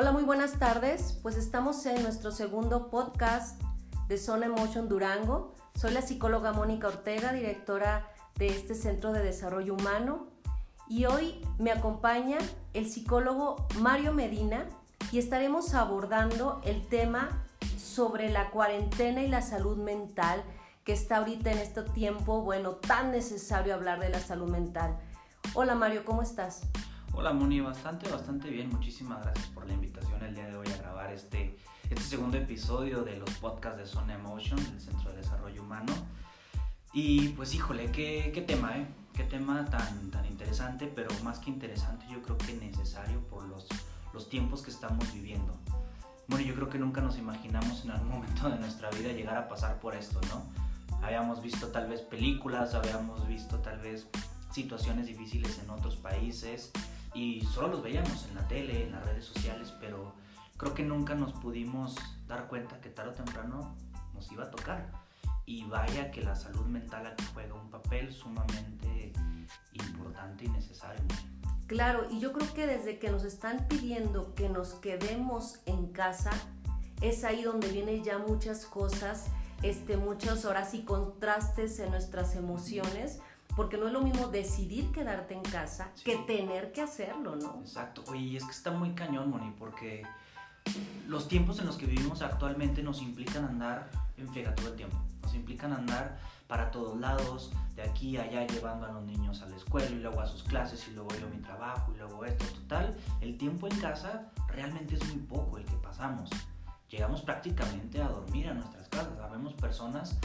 Hola, muy buenas tardes. Pues estamos en nuestro segundo podcast de Zona Emotion Durango. Soy la psicóloga Mónica Ortega, directora de este Centro de Desarrollo Humano. Y hoy me acompaña el psicólogo Mario Medina y estaremos abordando el tema sobre la cuarentena y la salud mental que está ahorita en este tiempo, bueno, tan necesario hablar de la salud mental. Hola Mario, ¿cómo estás? Hola Moni, bastante, bastante bien. Muchísimas gracias por la invitación el día de hoy a grabar este, este segundo episodio de los podcasts de Zona Emotion, del Centro de Desarrollo Humano. Y pues híjole, qué, qué tema, ¿eh? Qué tema tan, tan interesante, pero más que interesante, yo creo que necesario por los, los tiempos que estamos viviendo. Bueno, yo creo que nunca nos imaginamos en algún momento de nuestra vida llegar a pasar por esto, ¿no? habíamos visto tal vez películas, habíamos visto tal vez situaciones difíciles en otros países y solo los veíamos en la tele, en las redes sociales, pero creo que nunca nos pudimos dar cuenta que tarde o temprano nos iba a tocar. Y vaya que la salud mental aquí juega un papel sumamente importante y necesario. Claro, y yo creo que desde que nos están pidiendo que nos quedemos en casa, es ahí donde vienen ya muchas cosas este, muchas horas y contrastes en nuestras emociones, porque no es lo mismo decidir quedarte en casa que tener que hacerlo, ¿no? Exacto. Oye, es que está muy cañón, Moni, porque los tiempos en los que vivimos actualmente nos implican andar en friega todo el tiempo. Nos implican andar para todos lados, de aquí a allá, llevando a los niños a la escuela y luego a sus clases y luego yo a mi trabajo y luego esto. Total, el tiempo en casa realmente es muy poco el que pasamos llegamos prácticamente a dormir a nuestras casas. Sabemos personas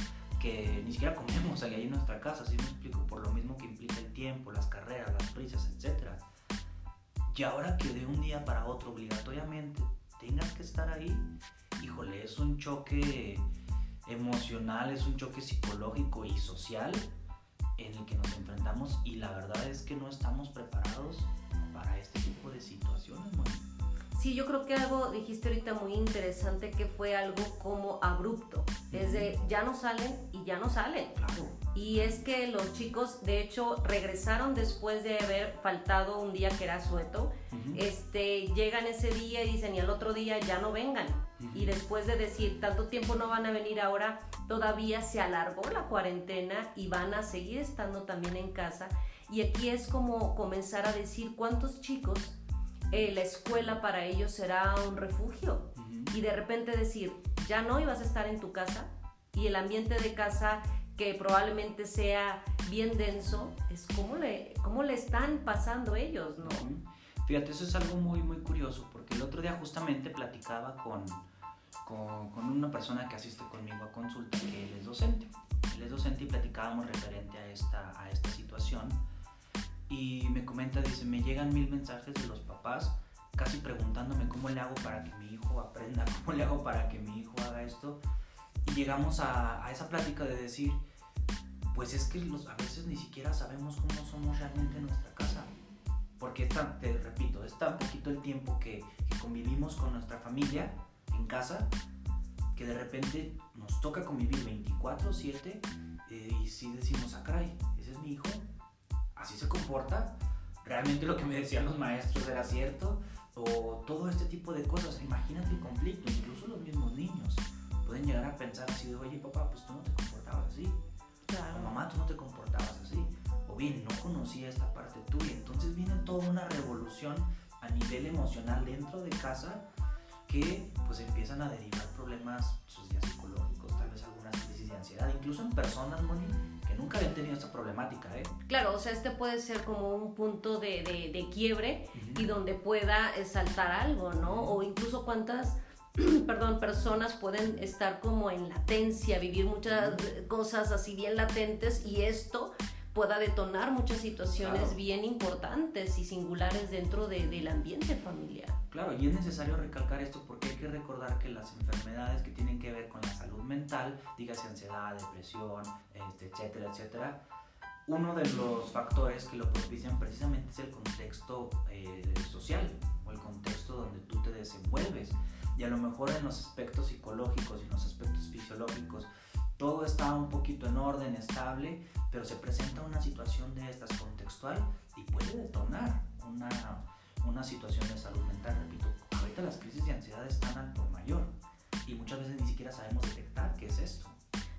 que ni siquiera comemos ahí en nuestra casa, si me explico, por lo mismo que implica el tiempo, las carreras, las prisas, etc. Y ahora que de un día para otro obligatoriamente tengas que estar ahí, híjole, es un choque emocional, es un choque psicológico y social en el que nos enfrentamos y la verdad es que no estamos preparados para este tipo de situaciones. Sí, yo creo que algo dijiste ahorita muy interesante que fue algo como abrupto. Es de ya no salen y ya no salen. Y es que los chicos, de hecho, regresaron después de haber faltado un día que era sueto. este, llegan ese día y dicen, y al otro día ya no vengan. Y después de decir, tanto tiempo no van a venir ahora, todavía se alargó la cuarentena y van a seguir estando también en casa. Y aquí es como comenzar a decir cuántos chicos eh, la escuela para ellos será un refugio. Y de repente decir, ya no ibas a estar en tu casa y el ambiente de casa que probablemente sea bien denso, es cómo le, cómo le están pasando ellos, ¿no? Fíjate, eso es algo muy, muy curioso, porque el otro día justamente platicaba con, con, con, una persona que asiste conmigo a consulta, que él es docente. Él es docente y platicábamos referente a esta, a esta situación y me comenta, dice, me llegan mil mensajes de los papás casi preguntándome cómo le hago para que mi hijo aprenda, cómo le hago para que mi hijo haga esto. Y llegamos a, a esa plática de decir, pues es que los, a veces ni siquiera sabemos cómo somos realmente en nuestra casa. Porque tan, te repito, es tan poquito el tiempo que, que convivimos con nuestra familia en casa que de repente nos toca convivir 24/7 eh, y si decimos, ah, caray, ese es mi hijo, así se comporta, realmente lo que me decían los maestros era cierto, o todo este tipo de cosas. Imagínate el conflicto, incluso los mismos niños pueden llegar a pensar así de, oye papá, pues tú no te comportabas así, o mamá, tú no te comportabas así, o bien, no conocía esta parte tuya. Entonces viene toda una revolución a nivel emocional dentro de casa que pues empiezan a derivar problemas psicológicos, tal vez algunas crisis de ansiedad, incluso en personas, Moni, nunca habían tenido esta problemática. ¿eh? Claro, o sea, este puede ser como un punto de, de, quiebre y donde pueda saltar algo, ¿no? O incluso cuántas perdón, personas pueden estar como en latencia, vivir muchas cosas así bien latentes y esto pueda detonar muchas situaciones bien importantes y singulares dentro de, del ambiente familiar. Claro, y es necesario recalcar esto porque hay que recordar que las enfermedades que tienen que ver con la salud mental, dígase ansiedad, depresión, este, etcétera, etcétera, uno de los factores que lo propician precisamente es el contexto eh, social o el contexto donde tú te desenvuelves. Y a lo mejor en los aspectos psicológicos y en los aspectos fisiológicos todo está un poquito en orden, estable, pero se presenta una situación de estas contextual y puede detonar una, una situación de salud mental, repito, ahorita las crisis de ansiedad están al por mayor y muchas veces ni siquiera sabemos detectar qué es esto.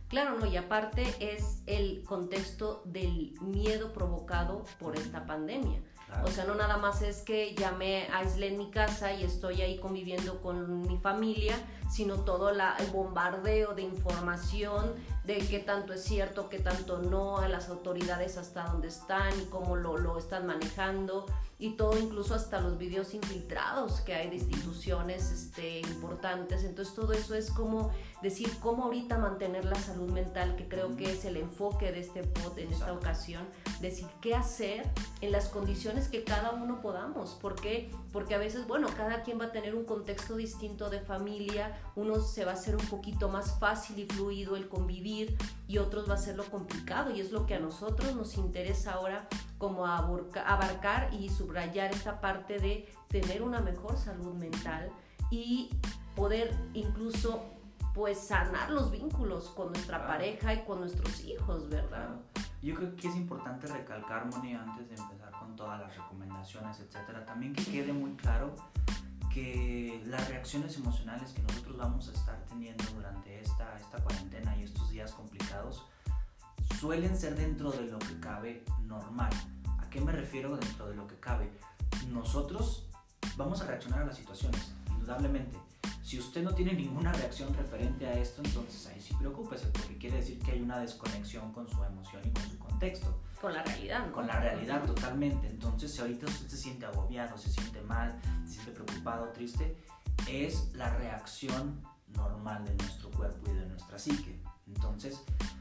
Claro, no, y aparte es el contexto del miedo provocado por esta pandemia. O sea, no nada más es que ya me aislé en mi casa y estoy ahí conviviendo con mi familia, sino todo la, el bombardeo de información de qué tanto es cierto, qué tanto no, a las autoridades hasta dónde están y cómo lo, lo están manejando y todo incluso hasta los videos infiltrados que hay de instituciones este, importantes. Entonces todo eso es como decir cómo ahorita mantener la salud mental, que creo que es el enfoque de este pod en esta ocasión, decir qué hacer en las condiciones que cada uno podamos. ¿Por qué? Porque a veces, bueno, cada quien va a tener un contexto distinto de familia, uno se va a hacer un poquito más fácil y fluido el convivir y otros va a ser lo complicado y es lo que a nosotros nos interesa ahora como abarcar y subrayar esta parte de tener una mejor salud mental y poder incluso pues sanar los vínculos con nuestra pareja y con nuestros hijos, ¿verdad? Yo creo que es importante recalcar, Moni, antes de empezar con todas las recomendaciones, etcétera, también que quede muy claro que las reacciones emocionales que nosotros vamos a estar teniendo durante esta, esta cuarentena y estos días complicados suelen ser dentro de lo que cabe normal. ¿A qué me refiero dentro de lo que cabe? Nosotros vamos a reaccionar a las situaciones, indudablemente. Si usted no tiene ninguna reacción referente a esto, entonces ahí sí preocúpese, porque quiere decir que hay una desconexión con su emoción y con su contexto. Con la realidad. Con la realidad, totalmente. Entonces, si ahorita usted se siente agobiado, se siente mal, se siente preocupado, triste, es la reacción normal de nuestro cuerpo y de nuestra psique. Entonces,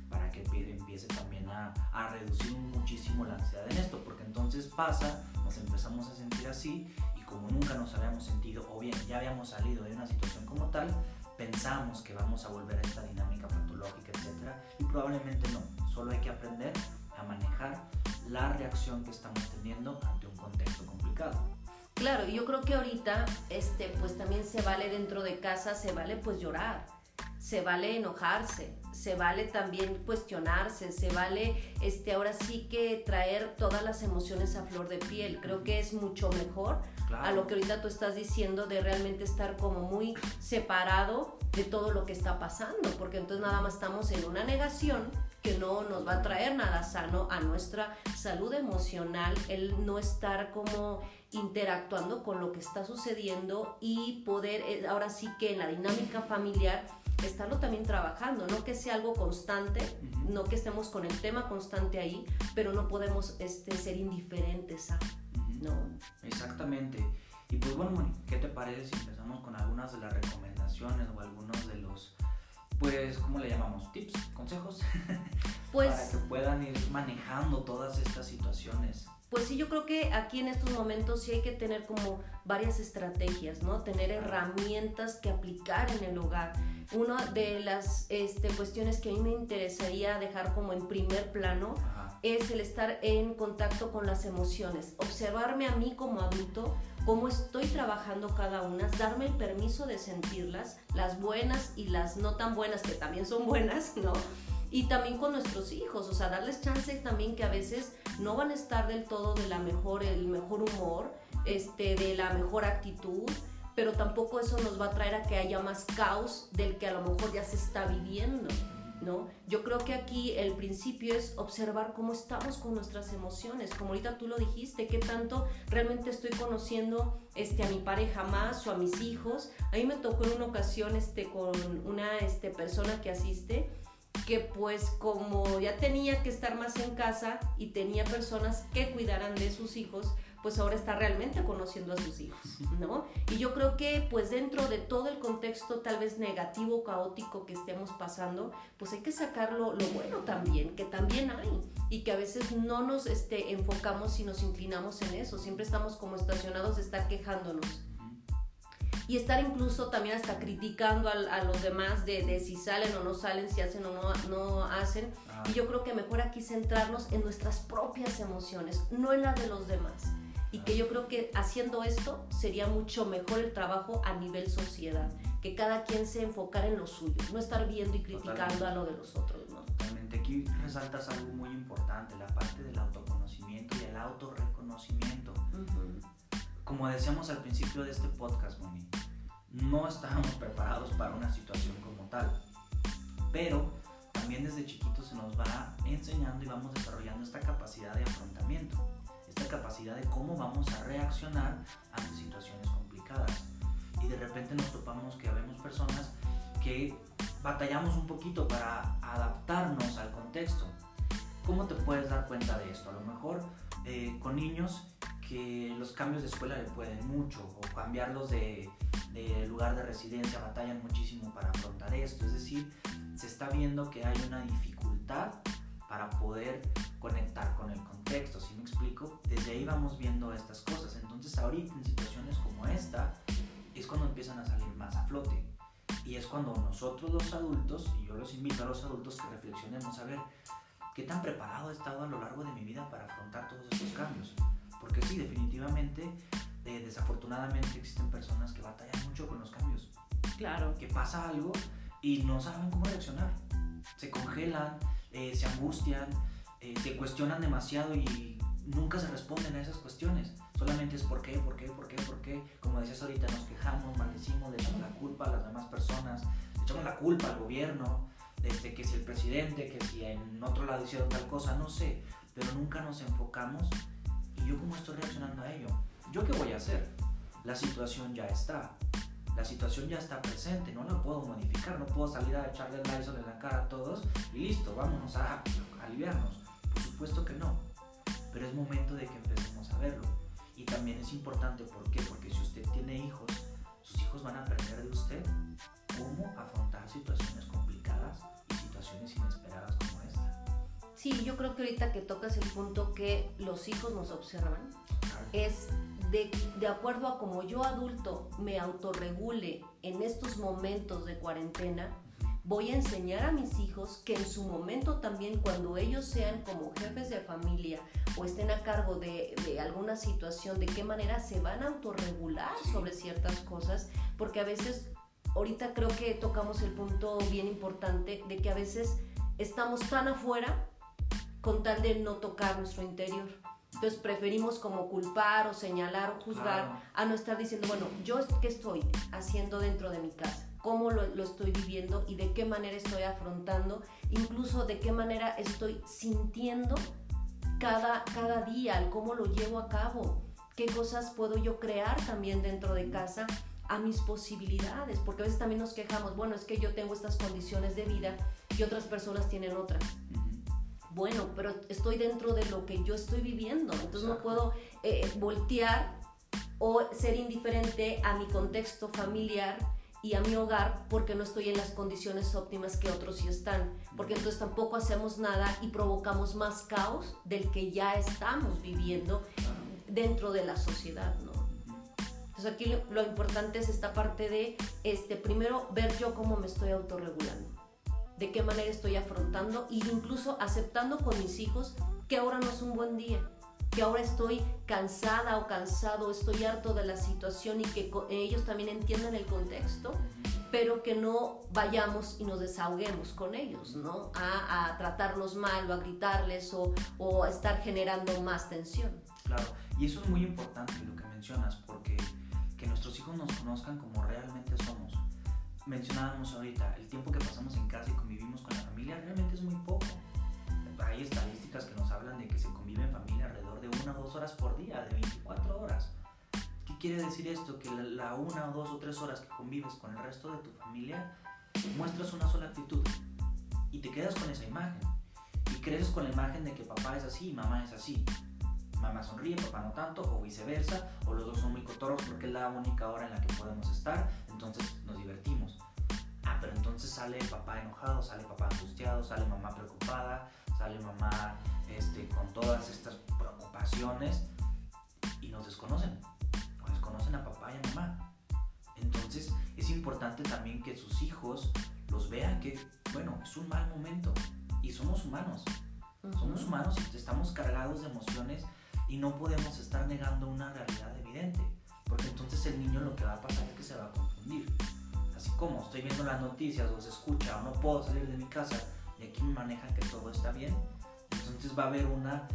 para que empiece también a, a, reducir muchísimo la ansiedad en esto, porque entonces pasa, nos empezamos a sentir así como nunca nos habíamos sentido, o bien ya habíamos salido de una situación como tal, pensamos que vamos a volver a esta dinámica patológica, etc. Y probablemente no, solo hay que aprender a manejar la reacción que estamos teniendo ante un contexto complicado. Claro, yo creo que ahorita, este, pues también se vale dentro de casa, se vale pues llorar, se vale enojarse, se vale también cuestionarse, se vale este ahora sí que traer todas las emociones a flor de piel. Creo que es mucho mejor a lo que ahorita tú estás diciendo de realmente estar como muy separado de todo lo que está pasando, porque entonces nada más estamos en una negación que no nos va a traer nada sano a nuestra salud emocional, el no estar como interactuando con lo que está sucediendo y poder eh, ahora sí que en la dinámica familiar estarlo también trabajando, no que sea algo constante, no que estemos con el tema constante ahí, pero no podemos este, ser indiferentes a, ¿no? Exactamente. Y pues bueno, ¿qué te parece si empezamos con algunas de las recomendaciones o algunos de los, pues, ¿cómo le llamamos? Tips, consejos, pues, para que puedan ir manejando todas estas situaciones. Pues sí, yo creo que aquí en estos momentos sí hay que tener como varias estrategias, ¿no? Tener herramientas que aplicar en el hogar. Una de las este, cuestiones que a mí me interesaría dejar como en primer plano es el estar en contacto con las emociones, observarme a mí como adulto, cómo estoy trabajando cada una, darme el permiso de sentirlas, las buenas y las no tan buenas, que también son buenas, ¿no? Y también con nuestros hijos, o sea, darles chance también que a veces no van a estar del todo de la mejor, el mejor humor, este, de la mejor actitud, pero tampoco eso nos va a traer a que haya más caos del que a lo mejor ya se está viviendo. ¿No? Yo creo que aquí el principio es observar cómo estamos con nuestras emociones, como ahorita tú lo dijiste, qué tanto realmente estoy conociendo este, a mi pareja más o a mis hijos. A mí me tocó en una ocasión este, con una este, persona que asiste, que pues como ya tenía que estar más en casa y tenía personas que cuidaran de sus hijos, pues ahora está realmente conociendo a sus hijos, ¿no? Y yo creo que pues dentro de todo el contexto tal vez negativo, caótico que estemos pasando, pues hay que sacar lo, bueno también, que también hay, y que a veces no nos este, enfocamos y nos inclinamos en eso, siempre estamos como estacionados de estar quejándonos. Y estar incluso también hasta criticando a, los demás de, de, si salen o no salen, si hacen o no, no hacen. Ah. Y yo creo que mejor aquí centrarnos en nuestras propias emociones, no en las de los demás y que yo creo que haciendo esto sería mucho mejor el trabajo a nivel sociedad, que cada quien se enfocara en lo suyo, no estar viendo y criticando a lo de los otros. ¿no? Totalmente, aquí resaltas algo muy importante, la parte del autoconocimiento y el autorreconocimiento. Como decíamos al principio de este podcast, Moni, no estábamos preparados para una situación como tal. Pero también desde chiquitos se nos va enseñando y vamos desarrollando esta capacidad de afrontamiento, esta capacidad de cómo vamos a reaccionar ante situaciones complicadas. Y de repente nos topamos que habemos personas que batallamos un poquito para adaptarnos al contexto. ¿Cómo te puedes dar cuenta de esto? A lo mejor eh, con niños que los cambios de escuela le pueden mucho o cambiarlos de, lugar de residencia batallan muchísimo para afrontar esto. Es decir, se está viendo que hay una dificultad para poder conectar con el contexto, ¿sí me explico? Desde ahí vamos viendo estas cosas. Entonces ahorita en situaciones como esta es cuando empiezan a salir más a flote. Y es cuando nosotros los adultos, y yo los invito a los adultos que reflexionemos a ver qué tan preparado he estado a lo largo de mi vida para afrontar todos estos cambios. Porque sí, definitivamente, eh, desafortunadamente existen personas que batallan mucho con los cambios. Claro. Que pasa algo y no saben cómo reaccionar. Se congelan, eh, se angustian, eh, se cuestionan demasiado y nunca se responden a esas cuestiones. Solamente es por qué, por qué, por qué, por qué. Como decías ahorita, nos quejamos, maldecimos, le echamos la culpa a las demás personas, le echamos la culpa al gobierno, este, que si el presidente, que si en otro lado hicieron tal cosa, no sé. Pero nunca nos enfocamos y yo cómo estoy reaccionando a ello. ¿Yo qué voy a hacer? La situación ya está la situación ya está presente, no la puedo modificar, no puedo salir a echarle el Lysol en la cara a todos y listo, vámonos a, aliviarnos. Por supuesto que no, pero es momento de que empecemos a verlo. Y también es importante, ¿por qué? Porque si usted tiene hijos, sus hijos van a aprender de usted cómo afrontar situaciones complicadas y situaciones inesperadas. Sí, yo creo que ahorita que tocas el punto que los hijos nos observan, es de, acuerdo a como yo adulto me autorregule en estos momentos de cuarentena, voy a enseñar a mis hijos que en su momento también cuando ellos sean como jefes de familia o estén a cargo de, alguna situación, de qué manera se van a autorregular sobre ciertas cosas, porque a veces, ahorita creo que tocamos el punto bien importante de que a veces estamos tan afuera con tal de no tocar nuestro interior. Entonces preferimos como culpar o señalar o juzgar a no estar diciendo, bueno, yo qué estoy haciendo dentro de mi casa, cómo lo, lo, estoy viviendo y de qué manera estoy afrontando, incluso de qué manera estoy sintiendo cada, cada día, cómo lo llevo a cabo, qué cosas puedo yo crear también dentro de casa a mis posibilidades, porque a veces también nos quejamos, bueno, es que yo tengo estas condiciones de vida y otras personas tienen otras bueno, pero estoy dentro de lo que yo estoy viviendo, entonces no puedo eh, voltear o ser indiferente a mi contexto familiar y a mi hogar porque no estoy en las condiciones óptimas que otros sí están, porque entonces tampoco hacemos nada y provocamos más caos del que ya estamos viviendo dentro de la sociedad, ¿no? Entonces aquí lo, lo importante es esta parte de, este, primero, ver yo cómo me estoy autorregulando de qué manera estoy afrontando e incluso aceptando con mis hijos que ahora no es un buen día, que ahora estoy cansada o cansado, estoy harto de la situación y que ellos también entiendan el contexto, pero que no vayamos y nos desahoguemos con ellos, ¿no? A, tratarlos mal o a gritarles o, o a estar generando más tensión. Claro, y eso es muy importante lo que mencionas, porque que nuestros hijos nos conozcan como realmente somos mencionábamos ahorita, el tiempo que pasamos en casa y convivimos con la familia realmente es muy poco. Hay estadísticas que nos hablan de que se convive en familia alrededor de una o dos horas por día, de 24 horas. ¿Qué quiere decir esto? Que la, una o dos o tres horas que convives con el resto de tu familia muestras una sola actitud y te quedas con esa imagen. Y creces con la imagen de que papá es así y mamá es así mamá sonríe, papá no tanto, o viceversa, o los dos son muy cotorros porque es la única hora en la que podemos estar, entonces nos divertimos. Pero entonces sale papá enojado, sale papá angustiado, sale mamá preocupada, sale mamá este, con todas estas preocupaciones y nos desconocen, o desconocen a papá y a mamá. Entonces es importante también que sus hijos los vean que, bueno, es un mal momento y somos humanos. Somos humanos y estamos cargados de emociones y no podemos estar negando una realidad evidente, porque entonces el niño lo que va a pasar es que se va a confundir. Así como estoy viendo las noticias o se escucha o no puedo salir de mi casa y aquí me manejan que todo está bien, entonces va a haber una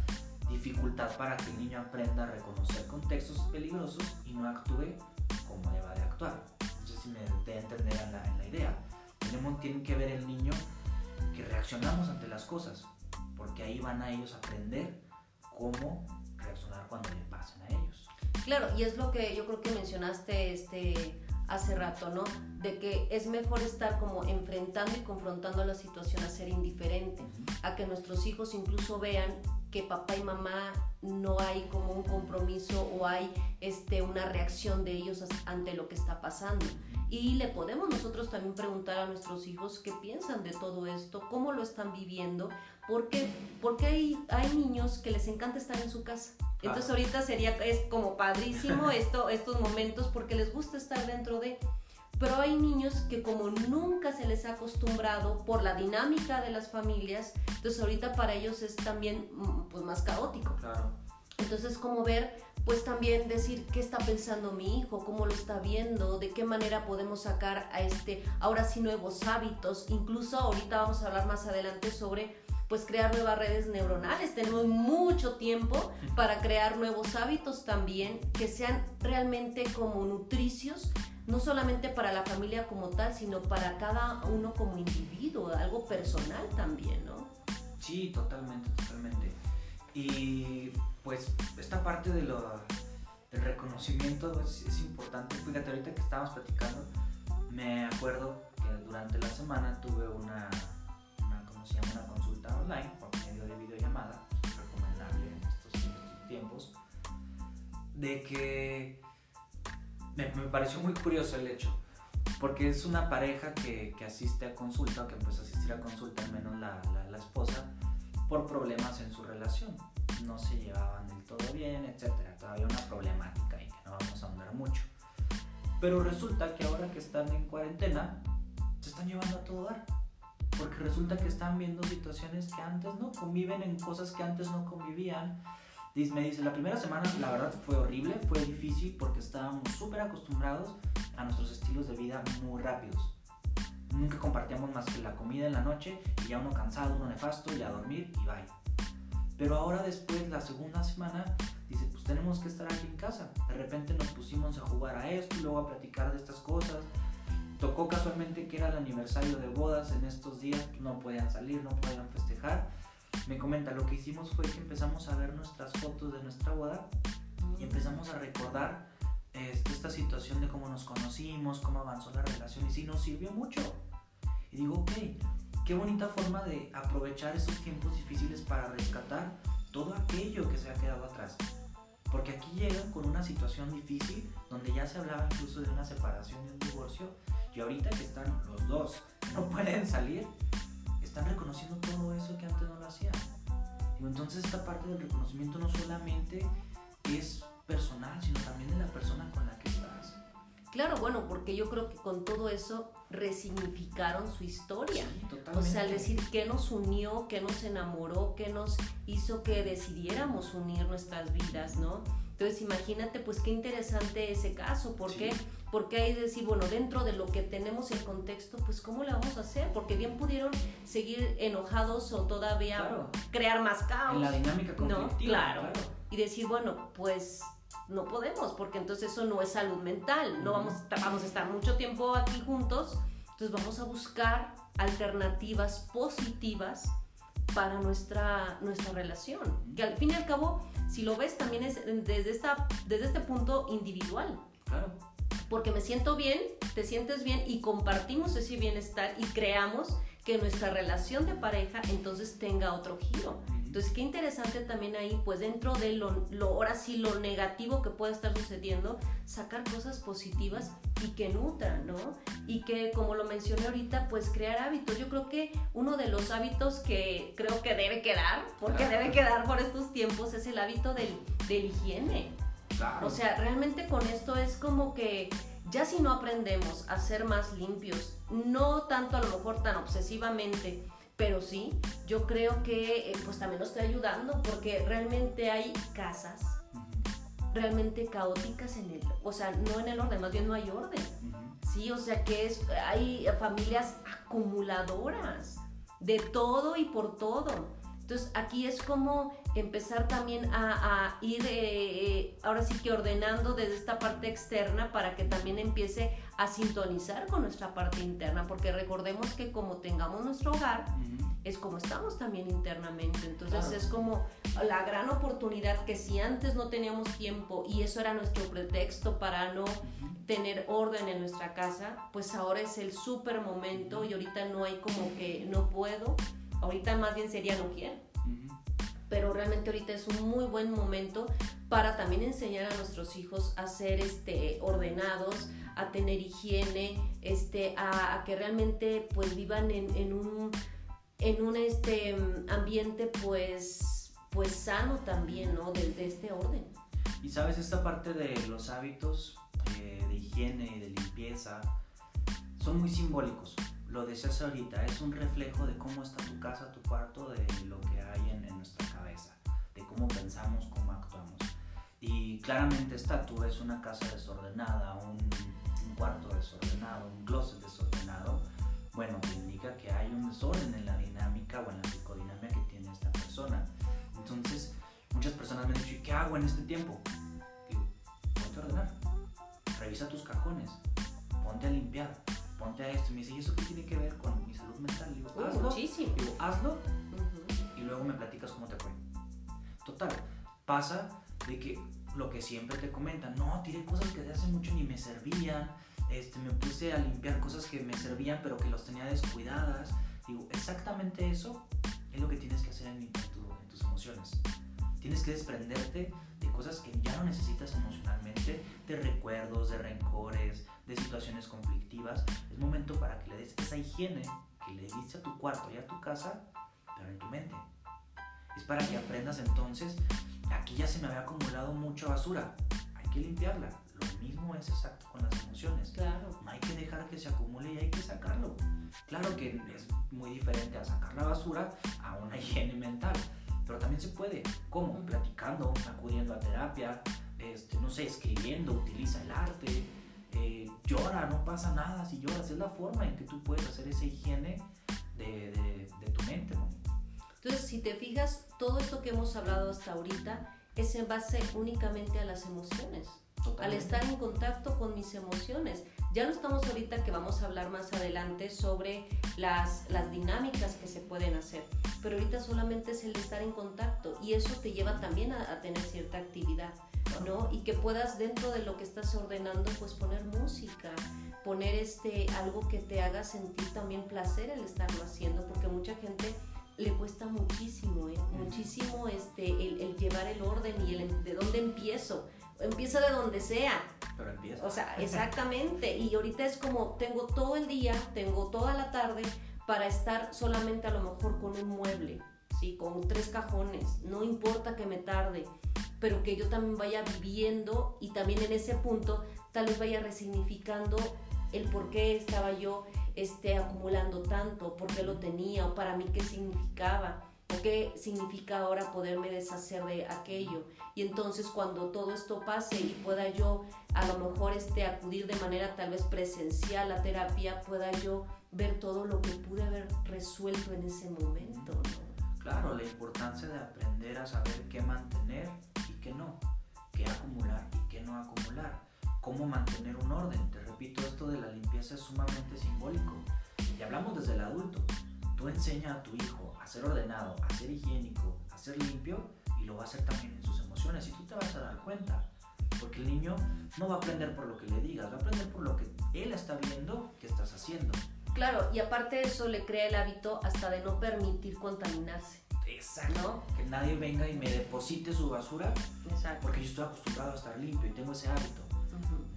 dificultad para que el niño aprenda a reconocer contextos peligrosos y no actúe como deba de actuar. Entonces si me de entender en la, idea. Tenemos, tienen que ver el niño que reaccionamos ante las cosas, porque ahí van a ellos aprender cómo reaccionar cuando le pasen a ellos. Claro, y es lo que yo creo que mencionaste este, hace rato, ¿no? De que es mejor estar como enfrentando y confrontando la situación a ser indiferente, a que nuestros hijos incluso vean que papá y mamá no hay como un compromiso o hay este, una reacción de ellos ante lo que está pasando. Y le podemos nosotros también preguntar a nuestros hijos qué piensan de todo esto, cómo lo están viviendo, porque, porque hay, hay niños que les encanta estar en su casa. Entonces ahorita sería, es como padrísimo esto, estos momentos porque les gusta estar dentro de... Pero hay niños que como nunca se les ha acostumbrado por la dinámica de las familias, entonces ahorita para ellos es también mm, pues más caótico. Claro. Entonces como ver, pues también decir qué está pensando mi hijo, cómo lo está viendo, de qué manera podemos sacar a este, ahora sí nuevos hábitos. Incluso ahorita vamos a hablar más adelante sobre pues crear nuevas redes neuronales. Tenemos mucho tiempo para crear nuevos hábitos también que sean realmente como nutricios, no solamente para la familia como tal, sino para cada uno como individuo, algo personal también, ¿no? Sí, totalmente, totalmente. Y pues esta parte de lo, del reconocimiento es, es importante. Fíjate, ahorita que estábamos platicando, me acuerdo que durante la semana tuve una, una ¿cómo se llama? Una consulta online por medio de videollamada, recomendable en estos, tiempos, de que me, me, pareció muy curioso el hecho, porque es una pareja que, que asiste a consulta, que empezó a asistir a consulta, al menos la, la, la esposa, por problemas en su relación. No se llevaban del todo bien, etc. Todavía una problemática y que no vamos a ahondar mucho. Pero resulta que ahora que están en cuarentena, se están llevando a todo dar. Porque resulta que están viendo situaciones que antes no conviven en cosas que antes no convivían. Me dice, la primera semana la verdad fue horrible, fue difícil porque estábamos súper acostumbrados a nuestros estilos de vida muy rápidos. Nunca compartíamos más que la comida en la noche y ya uno cansado, uno nefasto y a dormir y bye. Pero ahora después, la segunda semana, dice, pues tenemos que estar aquí en casa. De repente nos pusimos a jugar a esto y luego a platicar de estas cosas. Tocó casualmente que era el aniversario de bodas en estos días, no podían salir, no podían festejar. Me comenta, lo que hicimos fue que empezamos a ver nuestras fotos de nuestra boda y empezamos a recordar este, esta situación de cómo nos conocimos, cómo avanzó la relación y sí nos sirvió mucho. Y digo, ok, qué bonita forma de aprovechar esos tiempos difíciles para rescatar todo aquello que se ha quedado atrás. Porque aquí llegan con una situación difícil donde ya se hablaba incluso de una separación, de un divorcio, y ahorita que están los dos, no pueden salir, están reconociendo todo eso que antes no lo hacían. Entonces esta parte del reconocimiento no solamente es personal, sino también de la persona con la que estás. Claro, bueno, porque yo creo que con todo eso resignificaron su historia. Sí, o sea, al decir qué nos unió, qué nos enamoró, qué nos hizo que decidiéramos unir nuestras vidas, ¿no? Entonces imagínate pues qué interesante ese caso, ¿por qué? Sí. Porque hay de decir, bueno, dentro de lo que tenemos el contexto, pues ¿cómo le vamos a hacer? Porque bien pudieron seguir enojados o todavía Claro. crear más caos. En la dinámica ¿no? conflictiva. Claro. Y decir, bueno, pues no podemos, porque entonces eso no es salud mental, no vamos, a estar- vamos a estar mucho tiempo aquí juntos, entonces vamos a buscar alternativas positivas para nuestra, nuestra relación, que al fin y al cabo, si lo ves, también es desde, esta, desde este punto individual, Claro. Porque me siento bien, te sientes bien y compartimos ese bienestar y creamos que nuestra relación de pareja entonces tenga otro giro. Entonces, qué interesante también ahí, pues dentro de lo, lo, ahora sí, lo negativo que puede estar sucediendo, sacar cosas positivas y que nutran, ¿no? Y que, como lo mencioné ahorita, pues crear hábitos. Yo creo que uno de los hábitos que creo que debe quedar, porque debe quedar por estos tiempos, es el hábito del, del higiene. Claro. O sea, realmente con esto es como que ya si no aprendemos a ser más limpios, no tanto a lo mejor tan obsesivamente, pero sí, yo creo que eh, pues también nos está ayudando porque realmente hay casas realmente caóticas en el, o sea, no en el orden, más bien no hay orden. Sí, o sea que es, hay familias acumuladoras de todo y por todo. Entonces aquí es como empezar también a, a ir, eh, eh, ahora sí que ordenando desde esta parte externa para que también empiece a sintonizar con nuestra parte interna, porque recordemos que como tengamos nuestro hogar, es como estamos también internamente. Entonces es como la gran oportunidad que si antes no teníamos tiempo y eso era nuestro pretexto para no tener orden en nuestra casa, pues ahora es el súper momento y ahorita no hay como que no puedo, ahorita más bien sería no quiero. Pero realmente ahorita es un muy buen momento para también enseñar a nuestros hijos a ser este, ordenados, a tener higiene, este, a, que realmente pues vivan en, en un en un este, ambiente pues, pues sano también, ¿no? De, este orden. Y sabes, esta parte de los hábitos eh, de higiene de limpieza son muy simbólicos. Lo decías ahorita, es un reflejo de cómo está tu casa, tu cuarto, cómo pensamos, cómo actuamos. Y claramente esta tú ves una casa desordenada, un, un cuarto desordenado, un closet desordenado, bueno, indica que hay un desorden en la dinámica o en la psicodinámica que tiene esta persona. Entonces, muchas personas me han dicho, ¿qué hago en este tiempo? Digo, ponte a ordenar, revisa tus cajones, ponte a limpiar, ponte a esto. Y me dice, ¿y eso qué tiene que ver con mi salud mental? Digo, hazlo. Muchísimo. Digo, hazlo y luego me platicas cómo te fue. Total, pasa de que lo que siempre te comentan, no, tiré cosas que de hace mucho ni me servían, este, me puse a limpiar cosas que me servían pero que los tenía descuidadas. Digo, exactamente eso es lo que tienes que hacer en, tus emociones. Tienes que desprenderte de cosas que ya no necesitas emocionalmente, de recuerdos, de rencores, de situaciones conflictivas. Es momento para que le des esa higiene que le diste a tu cuarto y a tu casa, pero en tu mente. Es para que aprendas entonces, aquí ya se me había acumulado mucha basura, hay que limpiarla lo mismo es exacto con las emociones. Claro. No hay que dejar que se acumule y hay que sacarlo. Claro que es muy diferente a sacar la basura a una higiene mental, pero también se puede. ¿Cómo? Platicando, acudiendo a terapia, este, no sé, escribiendo, utiliza el arte, eh, llora, no pasa nada si lloras. Es la forma en que tú puedes hacer esa higiene de, si te fijas, todo esto que hemos hablado hasta ahorita es en base únicamente a las emociones al estar en contacto con mis emociones. Ya no estamos ahorita que vamos a hablar más adelante sobre las, las dinámicas que se pueden hacer, pero ahorita solamente es el estar en contacto y eso te lleva también a, tener cierta actividad, ¿no? Y que puedas dentro de lo que estás ordenando, pues poner música, poner este, algo que te haga sentir también placer el estarlo haciendo, porque mucha gente le cuesta muchísimo, ¿eh? muchísimo este, el, el, llevar el orden y el de dónde empiezo empieza de donde sea. Pero empieza. O sea, exactamente. Y ahorita es como, tengo todo el día, tengo toda la tarde para estar solamente a lo mejor con un mueble, ¿sí? Con tres cajones. No importa que me tarde, pero que yo también vaya viviendo y también en ese punto tal vez vaya resignificando el por qué estaba yo este, acumulando tanto, por qué lo tenía o para mí qué significaba qué significa ahora poderme deshacer de aquello. Y entonces cuando todo esto pase y pueda yo a lo mejor este, acudir de manera tal vez presencial a terapia, pueda yo ver todo lo que pude haber resuelto en ese momento. Claro, la importancia de aprender a saber qué mantener y qué no, qué acumular y qué no acumular, cómo mantener un orden. Te repito, esto de la limpieza es sumamente simbólico. Y hablamos desde el adulto. Tú enseña a tu hijo ser ordenado, a ser higiénico, a ser limpio y lo va a hacer también en sus emociones y tú te vas a dar cuenta. Porque el niño no va a aprender por lo que le digas, va a aprender por lo que él está viendo que estás haciendo. Claro, y aparte de eso le crea el hábito hasta de no permitir contaminarse. Exacto. Que nadie venga y me deposite su basura. Exacto. Porque yo estoy acostumbrado a estar limpio y tengo ese hábito.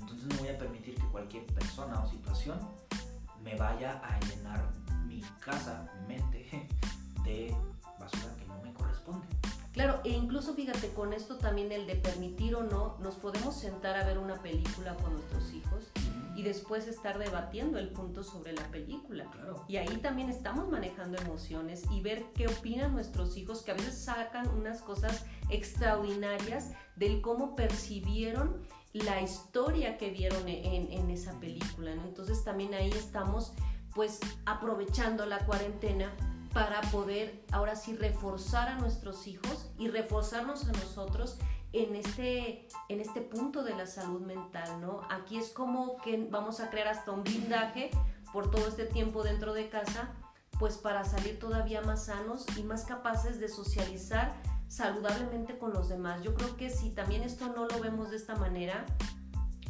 Entonces no voy a permitir que cualquier persona o situación me vaya a llenar mi casa, mi mente de basura que no me corresponde. Claro, e incluso fíjate, con esto también el de permitir o no, nos podemos sentar a ver una película con nuestros hijos y después estar debatiendo el punto sobre la película. Claro. Y ahí también estamos manejando emociones y ver qué opinan nuestros hijos, que a veces sacan unas cosas extraordinarias del cómo percibieron la historia que vieron en, esa película. Entonces también ahí estamos pues aprovechando la cuarentena para poder ahora sí reforzar a nuestros hijos y reforzarnos a nosotros en este, en este punto de la salud mental, ¿no? Aquí es como que vamos a crear hasta un blindaje por todo este tiempo dentro de casa, pues para salir todavía más sanos y más capaces de socializar saludablemente con los demás. Yo creo que si también esto no lo vemos de esta manera,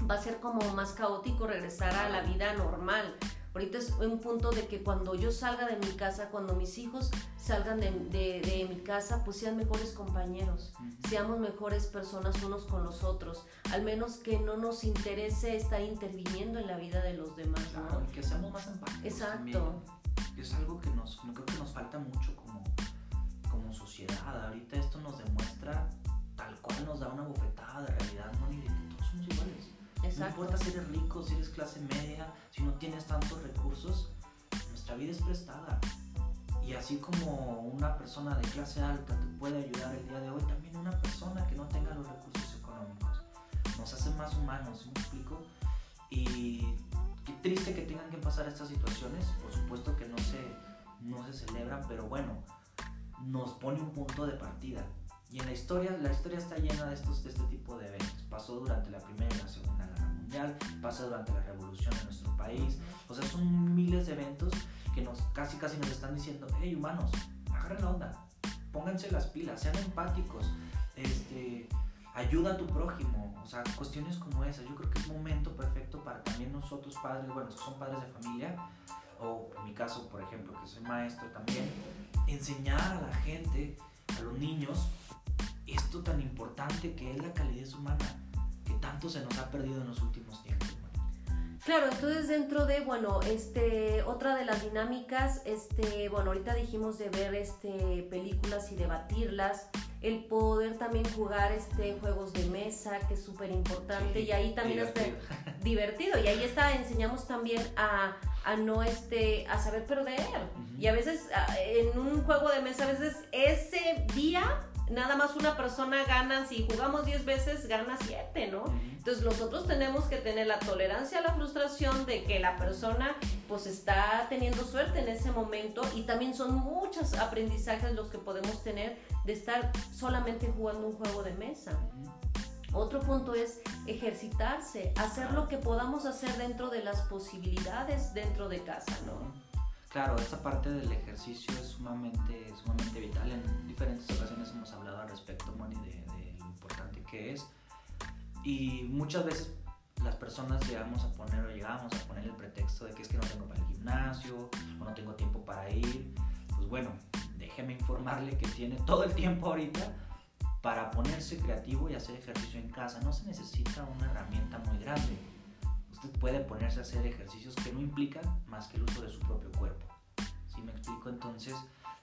va a ser como más caótico regresar a la vida normal. Ahorita es un punto de que cuando yo salga de mi casa, cuando mis hijos salgan de, de, mi casa, pues sean mejores compañeros, seamos mejores personas unos con los otros, al menos que no nos interese estar interviniendo en la vida de los demás. Claro, y que seamos más empáticos. Exacto. Es algo que nos, creo que nos falta mucho como, como sociedad. Ahorita esto nos demuestra tal cual nos da una bofetada de realidad, ¿no? Y todos somos iguales no importa si eres rico, si eres clase media, si no tienes tantos recursos, nuestra vida es prestada. Y así como una persona de clase alta te puede ayudar el día de hoy, también una persona que no tenga los recursos económicos. Nos hace más humanos, ¿me explico? Y qué triste que tengan que pasar estas situaciones. Por supuesto que no se, no se celebran, pero bueno, nos pone un punto de partida. Y en la historia, la historia está llena de, estos, de este tipo de eventos. Pasó durante la Primera y la Segunda Guerra Mundial, pasó durante la Revolución en nuestro país. O sea, son miles de eventos que nos casi casi nos están diciendo, hey humanos, agarren la onda, pónganse las pilas, sean empáticos, este, ayuda a tu prójimo, o sea, cuestiones como esas. Yo creo que es momento perfecto para también nosotros padres, bueno, que son padres de familia, o en mi caso, por ejemplo, que soy maestro también, enseñar a la gente, a los niños, esto tan importante que es la calidez humana, que tanto se nos ha perdido en los últimos tiempos. Claro, entonces dentro de, bueno, este, otra de las dinámicas, este, bueno, ahorita dijimos de ver este, películas y debatirlas, el poder también jugar este, juegos de mesa, que es súper importante, y ahí también divertido. divertido, y ahí está, enseñamos también a, a no, este, a saber perder, y a veces en un juego de mesa, a veces ese día nada más una persona gana, si jugamos 10 veces, gana 7, ¿no? Entonces nosotros tenemos que tener la tolerancia a la frustración de que la persona pues está teniendo suerte en ese momento y también son muchos aprendizajes los que podemos tener de estar solamente jugando un juego de mesa. Otro punto es ejercitarse, hacer lo que podamos hacer dentro de las posibilidades dentro de casa, ¿no? Claro, esa parte del ejercicio es sumamente, sumamente vital. En diferentes ocasiones hemos hablado al respecto, Moni, de, lo importante que es. Y muchas veces las personas llegamos a poner o llegamos a poner el pretexto de que es que no tengo para el gimnasio o no tengo tiempo para ir. Pues bueno, déjeme informarle que tiene todo el tiempo ahorita para ponerse creativo y hacer ejercicio en casa. No se necesita una herramienta muy grande puede ponerse a hacer ejercicios que no implican más que el uso de su propio cuerpo. Si me explico? Entonces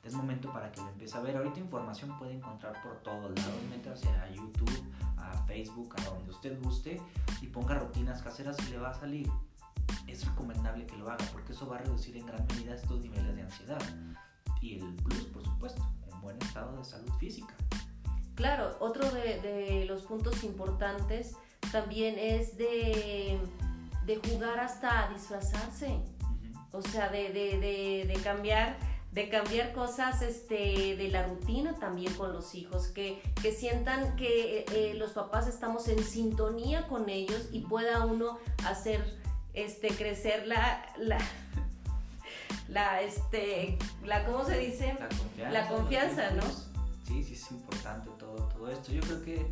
es momento para que lo empiece a ver. Ahorita información puede encontrar por todos lados. Métase a YouTube, a Facebook, a donde usted guste y ponga rutinas caseras y le va a salir. Es recomendable que lo haga porque eso va a reducir en gran medida estos niveles de ansiedad. Y el plus, supuesto, un buen estado de salud física. Claro, otro de, de los puntos importantes también es de de jugar hasta disfrazarse. O sea, de, de, de, cambiar de cambiar cosas este, de la rutina también con los hijos, que, que sientan que eh, los papás estamos en sintonía con ellos y pueda uno hacer este, crecer la, la, la, este, la, ¿cómo se dice? La confianza. La confianza, ¿no? Sí, sí, es importante todo, todo esto. Yo creo que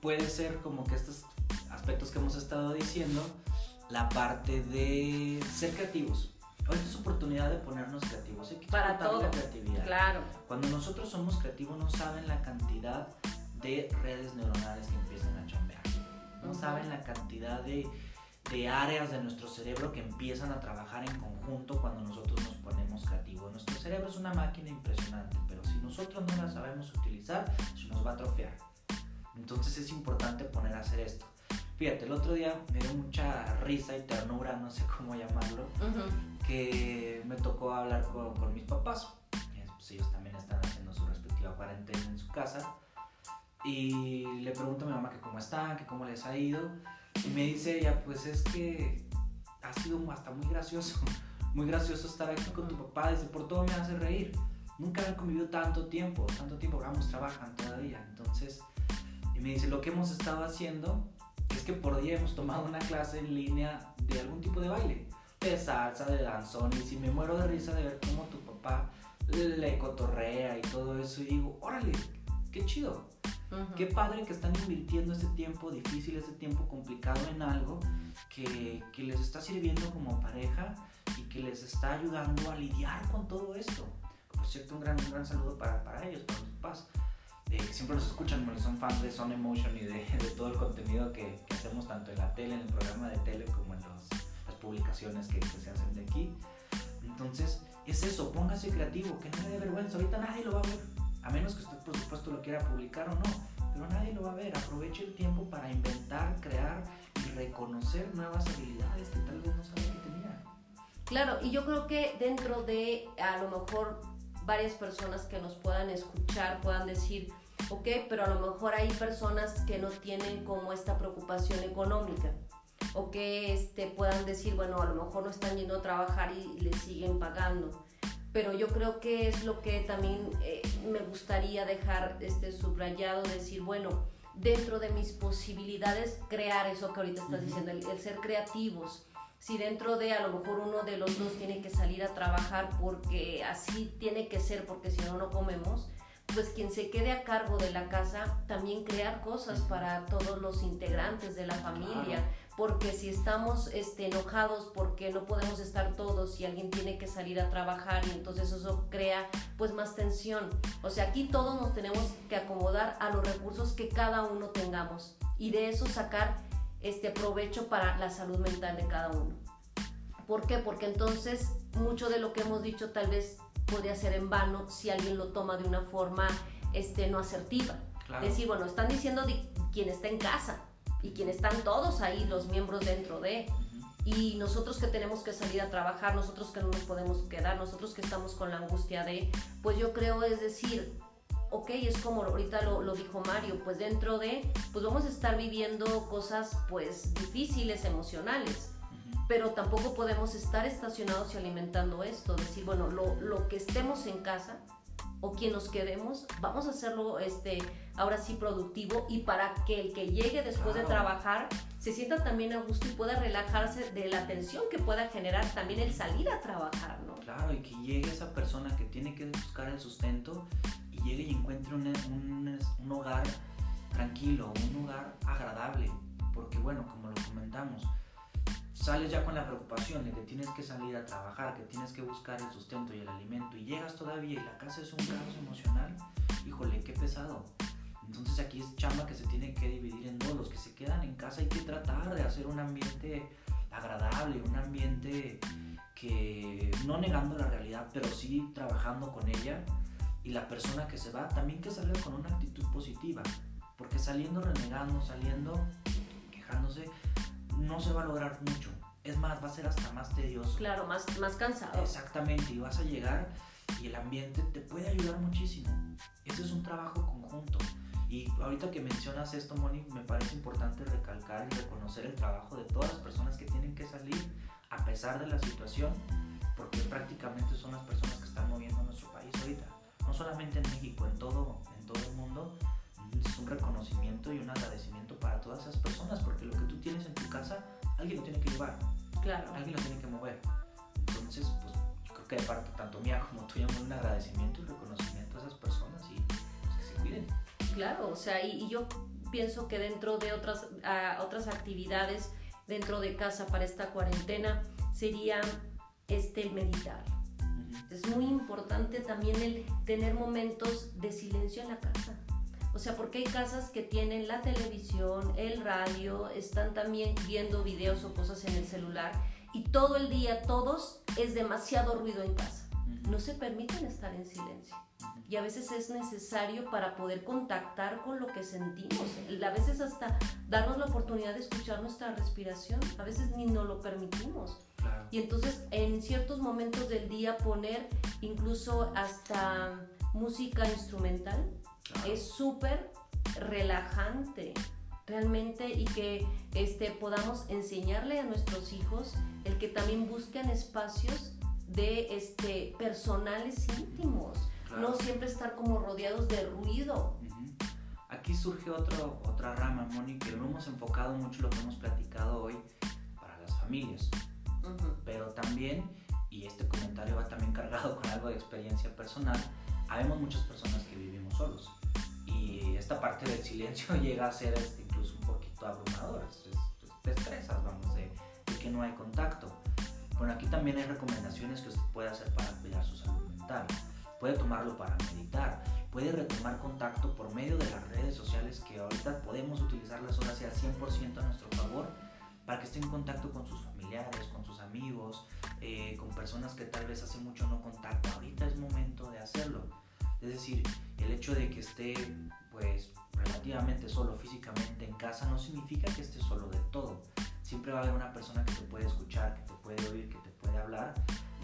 puede ser como que estos aspectos que hemos estado diciendo, la parte de ser creativos. Ahorita es oportunidad de ponernos creativos. Hay que Para todo. la creatividad. Claro. Cuando nosotros somos creativos, no saben la cantidad de redes neuronales que empiezan a chambear. No saben la cantidad de, de áreas de nuestro cerebro que empiezan a trabajar en conjunto cuando nosotros nos ponemos creativos. Nuestro cerebro es una máquina impresionante, pero si nosotros no la sabemos utilizar, se nos va a atrofiar. Entonces es importante poner a hacer esto. Fíjate, el otro día me dio mucha risa y ternura, no sé cómo llamarlo, que me tocó hablar con, con mis papás. Pues ellos también están haciendo su respectiva cuarentena en su casa. Y le pregunto a mi mamá que cómo están, que cómo les ha ido. Y me dice ella, pues es que ha sido hasta muy gracioso, muy gracioso estar aquí con tu papá. Dice, por todo me hace reír. nunca habían convivido tanto tiempo, tanto tiempo, ambos trabajan todavía. Entonces, y me dice, lo que hemos estado haciendo es que por día hemos tomado una clase en línea de algún tipo de baile, de salsa, de danzón, y si me muero de risa de ver cómo tu papá le cotorrea y todo eso, y digo, órale, qué chido. Qué padre que están invirtiendo este tiempo difícil, este tiempo complicado en algo que, que, les está sirviendo como pareja y que les está ayudando a lidiar con todo esto. Por cierto, un gran, un gran saludo para, para ellos, para los papás. Eh, que siempre nos escuchan, son fans de Son Emotion y de, de todo el contenido que, que, hacemos tanto en la tele, en el programa de tele, como en los, las publicaciones que, que, se hacen de aquí. Entonces, es eso, póngase creativo, que no le dé vergüenza, ahorita nadie lo va a ver, a menos que usted por supuesto lo quiera publicar o no, pero nadie lo va a ver, aproveche el tiempo para inventar, crear y reconocer nuevas habilidades que tal vez no sabía que tenía. Claro, y yo creo que dentro de a lo mejor varias personas que nos puedan escuchar puedan decir, ok, pero a lo mejor hay personas que no tienen como esta preocupación económica o que este, puedan decir, bueno, a lo mejor no están yendo a trabajar y le siguen pagando. Pero yo creo que es lo que también eh, me gustaría dejar este subrayado, decir, bueno, dentro de mis posibilidades, crear eso que ahorita estás diciendo, el, el ser creativos, si dentro de a lo mejor uno de los dos tiene que salir a trabajar porque así tiene que ser, porque si no, no comemos, pues quien se quede a cargo de la casa, también crear cosas para todos los integrantes de la familia, porque si estamos este, enojados porque no podemos estar todos y alguien tiene que salir a trabajar y entonces eso crea pues más tensión. O sea, aquí todos nos tenemos que acomodar a los recursos que cada uno tengamos y de eso sacar este provecho para la salud mental de cada uno. ¿Por qué? Porque entonces mucho de lo que hemos dicho tal vez podría ser en vano si alguien lo toma de una forma este, no asertiva. Decir, bueno, están diciendo de quien está en casa y quien están todos ahí, los miembros dentro de. Y nosotros que tenemos que salir a trabajar, nosotros que no nos podemos quedar, nosotros que estamos con la angustia de, pues yo creo es decir, ok, es como ahorita lo, lo, dijo Mario, pues dentro de, pues vamos a estar viviendo cosas pues difíciles, emocionales, pero tampoco podemos estar estacionados y alimentando esto, decir, bueno, lo, lo, que estemos en casa o quien nos quedemos, vamos a hacerlo este, ahora sí productivo y para que el que llegue después de trabajar se sienta también a gusto y pueda relajarse de la tensión que pueda generar también el salir a trabajar, ¿no? Claro, y que llegue esa persona que tiene que buscar el sustento llegue y encuentre un, un, un, hogar tranquilo, un hogar agradable, porque bueno, como lo comentamos, sales ya con la preocupación de que tienes que salir a trabajar, que tienes que buscar el sustento y el alimento, y llegas todavía y la casa es un caos emocional, híjole, qué pesado. Entonces aquí es chamba que se tiene que dividir en dos, los que se quedan en casa hay que tratar de hacer un ambiente agradable, un ambiente que no negando la realidad, pero sí trabajando con ella y la persona que se va también que salga con una actitud positiva, porque saliendo renegando, saliendo quejándose, no se va a lograr mucho. Es más, va a ser hasta más tedioso. Claro, más, más cansado. Exactamente, y vas a llegar y el ambiente te puede ayudar muchísimo. Ese es un trabajo conjunto. Y ahorita que mencionas esto, Moni, me parece importante recalcar y reconocer el trabajo de todas las personas que tienen que salir a pesar de la situación, porque prácticamente son las personas que están moviendo nuestro país ahorita no solamente en México, en todo, en todo el mundo, es un reconocimiento y un agradecimiento para todas esas personas, porque lo que tú tienes en tu casa, alguien lo tiene que llevar, claro. alguien lo tiene que mover. Entonces, pues creo que de parte tanto mía como tuya, un agradecimiento y reconocimiento a esas personas y pues, que se cuiden. Claro, o sea, y, y yo pienso que dentro de otras, uh, otras actividades dentro de casa para esta cuarentena sería este, el meditar es muy importante también el tener momentos de silencio en la casa. O sea, porque hay casas que tienen la televisión, el radio, están también viendo videos o cosas en el celular y todo el día, todos, es demasiado ruido en casa. No se permiten estar en silencio. Y a veces es necesario para poder contactar con lo que sentimos. A veces hasta darnos la oportunidad de escuchar nuestra respiración. A veces ni nos lo permitimos. Y entonces en ciertos momentos del día poner incluso hasta música instrumental es súper relajante realmente y que este, podamos enseñarle a nuestros hijos el que también busquen espacios de este, personales íntimos. no siempre estar como rodeados de ruido. Aquí surge otro, otra rama, Moni, que lo hemos enfocado mucho lo que hemos platicado hoy para las familias. Pero también, y este comentario va también cargado con algo de experiencia personal, habemos muchas personas que vivimos solos. Y esta parte del silencio llega a ser este, incluso un poquito abrumadora. Te estresas, vamos, de, de que no hay contacto. Bueno, aquí también hay recomendaciones que usted puede hacer para cuidar su salud mental. Puede tomarlo para meditar, puede retomar contacto por medio de las redes sociales que ahorita podemos utilizarlas ahora sea 100% a nuestro favor para que esté en contacto con sus familiares, con sus amigos, eh, con personas que tal vez hace mucho no contacta. Ahorita es momento de hacerlo. Es decir, el hecho de que esté pues relativamente solo físicamente en casa no significa que esté solo de todo. Siempre va a haber una persona que te puede escuchar, que te puede oír, que te puede hablar.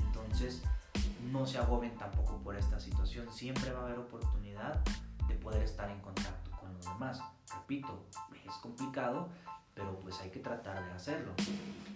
Entonces, no se agobien tampoco por esta situación. Siempre va a haber oportunidad de poder estar en contacto con los demás. Repito, es complicado, pero pues hay que tratar de hacerlo.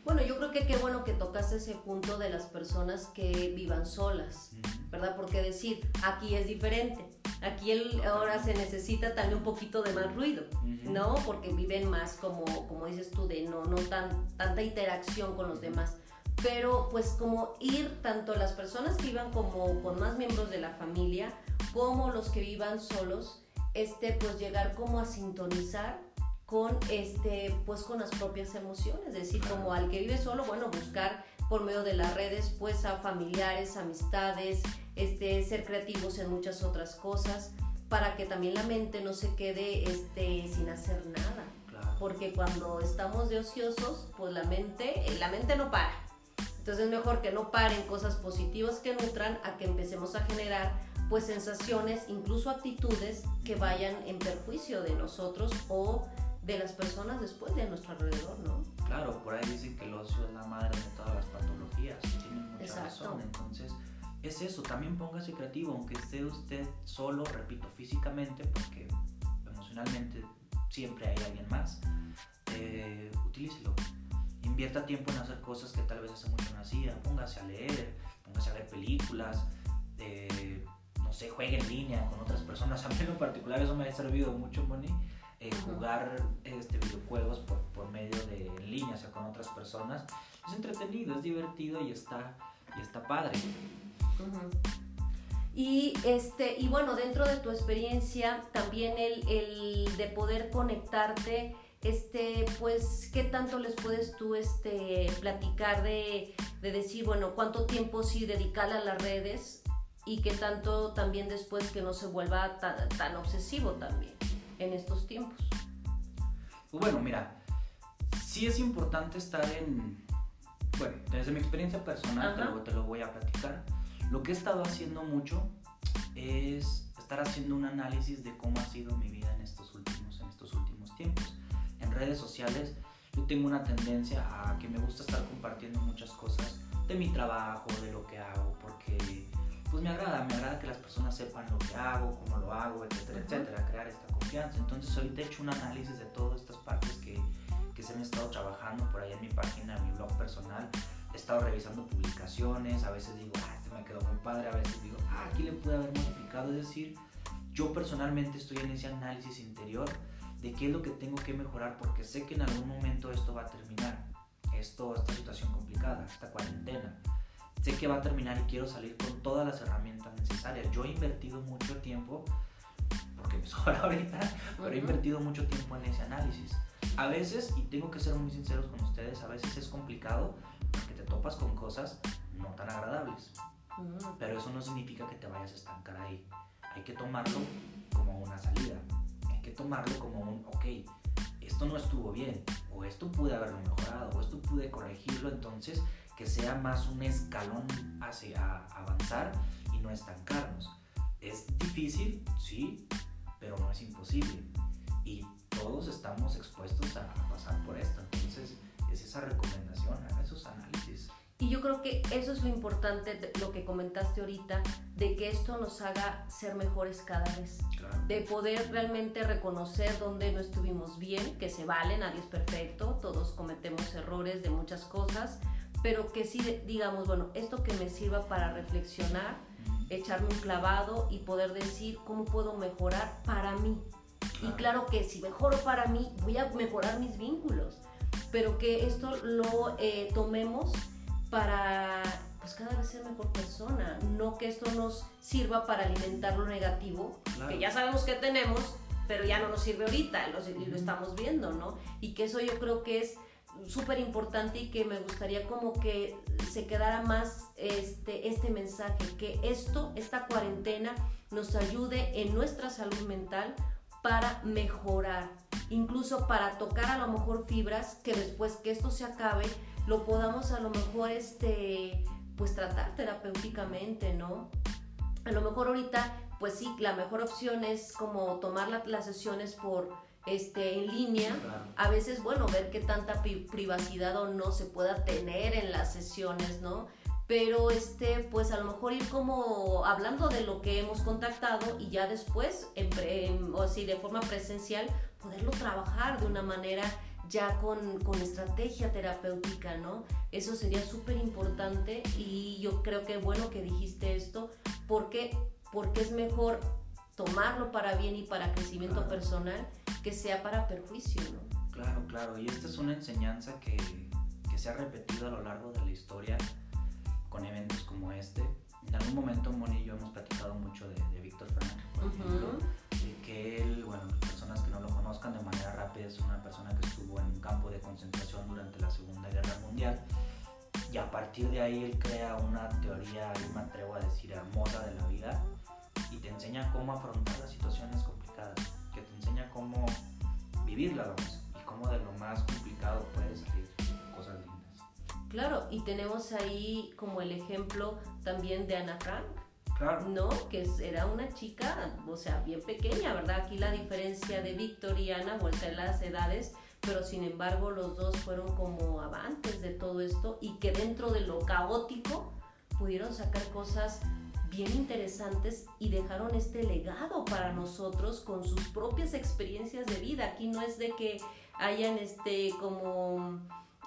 Bueno, yo creo que qué bueno que tocaste ese punto de las personas que vivan solas, ¿verdad? Porque decir, aquí es diferente. Aquí el, ahora se necesita también un poquito de más ruido, ¿no? Porque viven más como, como dices tú, de no, no tan, tanta interacción con los demás pero pues como ir tanto las personas que vivan como con más miembros de la familia como los que vivan solos, este pues llegar como a sintonizar con este pues con las propias emociones, es decir, como al que vive solo, bueno, buscar por medio de las redes pues a familiares, amistades, este ser creativos en muchas otras cosas para que también la mente no se quede este sin hacer nada. Porque cuando estamos de ociosos, pues la mente, la mente no para. Entonces es mejor que no paren cosas positivas que nutran a que empecemos a generar pues sensaciones, incluso actitudes que vayan en perjuicio de nosotros o de las personas después de nuestro alrededor, ¿no? Claro, por ahí dicen que el ocio es la madre de todas las patologías, tienen mucha Exacto. razón, entonces es eso, también póngase creativo, aunque esté usted solo, repito, físicamente, porque emocionalmente siempre hay alguien más, eh, utilícelo invierta tiempo en hacer cosas que tal vez hace mucho no hacía, póngase a leer, póngase a ver películas, eh, no sé, juegue en línea con otras personas. A mí en particular eso me ha servido mucho, Moni, eh, jugar este, videojuegos por, por, medio de en línea, o sea, con otras personas. Es entretenido, es divertido y está, y está padre. Y, este, y bueno, dentro de tu experiencia, también el, el de poder conectarte este, pues, ¿qué tanto les puedes tú este, platicar de, decir, bueno, cuánto tiempo sí dedicar a las redes y qué tanto también después que no se vuelva tan, obsesivo también en estos tiempos? Pues bueno, mira, sí es importante estar en, bueno, desde mi experiencia personal te lo, te lo voy a platicar. Lo que he estado haciendo mucho es estar haciendo un análisis de cómo ha sido mi vida en estos últimos, en estos últimos tiempos redes sociales yo tengo una tendencia a que me gusta estar compartiendo muchas cosas de mi trabajo, de lo que hago, porque pues me agrada, me agrada que las personas sepan lo que hago, cómo lo hago, etcétera, etcétera, crear esta confianza. Entonces ahorita he hecho un análisis de todas estas partes que, que se me han estado trabajando por ahí en mi página, en mi blog personal. He estado revisando publicaciones, a veces digo, ah, este me quedó muy padre, a veces digo, ah, aquí le pude haber modificado. Es decir, yo personalmente estoy en ese análisis interior de qué es lo que tengo que mejorar porque sé que en algún momento esto va a terminar. Esto, esta situación complicada, esta cuarentena. Sé que va a terminar y quiero salir con todas las herramientas necesarias. Yo he invertido mucho tiempo, porque me sobra ahorita, pero he invertido mucho tiempo en ese análisis. A veces, y tengo que ser muy sinceros con ustedes, a veces es complicado porque te topas con cosas no tan agradables. Pero eso no significa que te vayas a estancar ahí. Hay que tomarlo como una salida que tomarlo como un, ok, esto no estuvo bien, o esto pude haberlo mejorado, o esto pude corregirlo, entonces que sea más un escalón hacia avanzar y no estancarnos. Es difícil, sí, pero no es imposible. Y todos estamos expuestos a, pasar por esto. Entonces, es esa recomendación, haga esos análisis. Y yo creo que eso es lo importante, lo que comentaste ahorita, de que esto nos haga ser mejores cada vez. De poder realmente reconocer dónde no estuvimos bien, que se vale, nadie es perfecto, todos cometemos errores de muchas cosas, pero que sí digamos, bueno, esto que me sirva para reflexionar, echarme un clavado y poder decir cómo puedo mejorar para mí. Y claro que si mejoro para mí, voy a mejorar mis vínculos, pero que esto lo eh, tomemos para pues cada vez ser mejor persona, no que esto nos sirva para alimentar lo negativo, que ya sabemos que tenemos, pero ya no nos sirve ahorita, lo, lo estamos viendo, ¿no? Y que eso yo creo que es súper importante y que me gustaría como que se quedara más este, este mensaje, que esto, esta cuarentena nos ayude en nuestra salud mental para mejorar, incluso para tocar a lo mejor fibras que después que esto se acabe, lo podamos a lo mejor este, pues tratar terapéuticamente, ¿no? A lo mejor ahorita, pues sí, la mejor opción es como tomar las sesiones por este, en línea. A veces, bueno, ver qué tanta privacidad o no se pueda tener en las sesiones, ¿no? Pero este, pues a lo mejor ir como hablando de lo que hemos contactado y ya después, o así de forma presencial, poderlo trabajar de una manera ya con, con estrategia terapéutica, ¿no? Eso sería súper importante y yo creo que bueno que dijiste esto, porque, porque es mejor tomarlo para bien y para crecimiento personal que sea para perjuicio, ¿no? Claro, claro, y esta es una enseñanza que, que se ha repetido a lo largo de la historia con eventos como este. En algún momento Moni y yo hemos platicado mucho de, de Víctor Frank, por ejemplo, que él, bueno, personas que no lo conozcan de manera rápida, es una persona que estuvo en un campo de concentración durante la Segunda Guerra Mundial y a partir de ahí él crea una teoría, yo me atrevo a decir, hermosa de la vida y te enseña cómo afrontar las situaciones complicadas, que te enseña cómo vivirla y cómo de lo más complicado puede salir cosas lindas. Claro, y tenemos ahí como el ejemplo también de Ana Frank, Claro. ¿no? Que era una chica, o sea, bien pequeña, ¿verdad? Aquí la diferencia de Víctor y Ana, vuelta en las edades, pero sin embargo los dos fueron como avantes de todo esto y que dentro de lo caótico pudieron sacar cosas bien interesantes y dejaron este legado para nosotros con sus propias experiencias de vida. Aquí no es de que hayan este como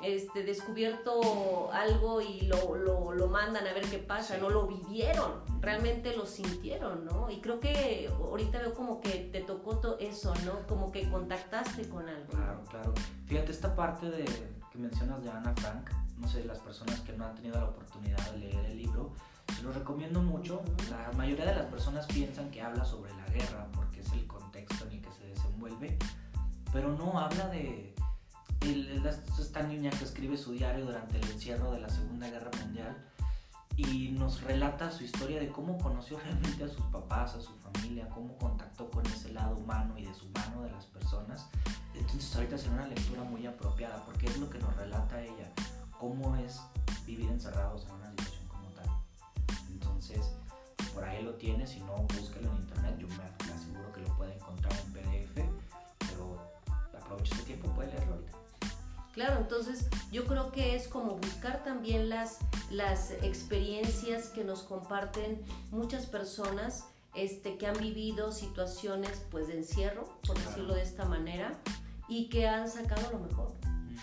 este, descubierto algo y lo, lo, lo, mandan a ver qué pasa, no lo vivieron, realmente lo sintieron, ¿no? Y creo que ahorita veo como que te tocó todo eso, ¿no? Como que contactaste con algo. Claro, claro. Fíjate, esta parte de que mencionas de Ana Frank, no sé, las personas que no han tenido la oportunidad de leer el libro, lo recomiendo mucho. La mayoría de las personas piensan que habla sobre la guerra porque es el contexto en el que se desenvuelve, pero no habla de esta niña que escribe su diario durante el encierro de la Segunda Guerra Mundial y nos relata su historia de cómo conoció realmente a sus papás, a su familia, cómo contactó con ese lado humano y deshumano de las personas. Entonces ahorita será una lectura muy apropiada porque es lo que nos relata ella, cómo es vivir encerrados en una situación. Entonces, por ahí lo tiene, si no, búsquelo en internet, yo me aseguro que lo puede encontrar en PDF, pero aproveche este tiempo, puede leerlo ahorita. Claro, entonces yo creo que es como buscar también las, las experiencias que nos comparten muchas personas este, que han vivido situaciones pues de encierro, por decirlo de esta manera, y que han sacado lo mejor.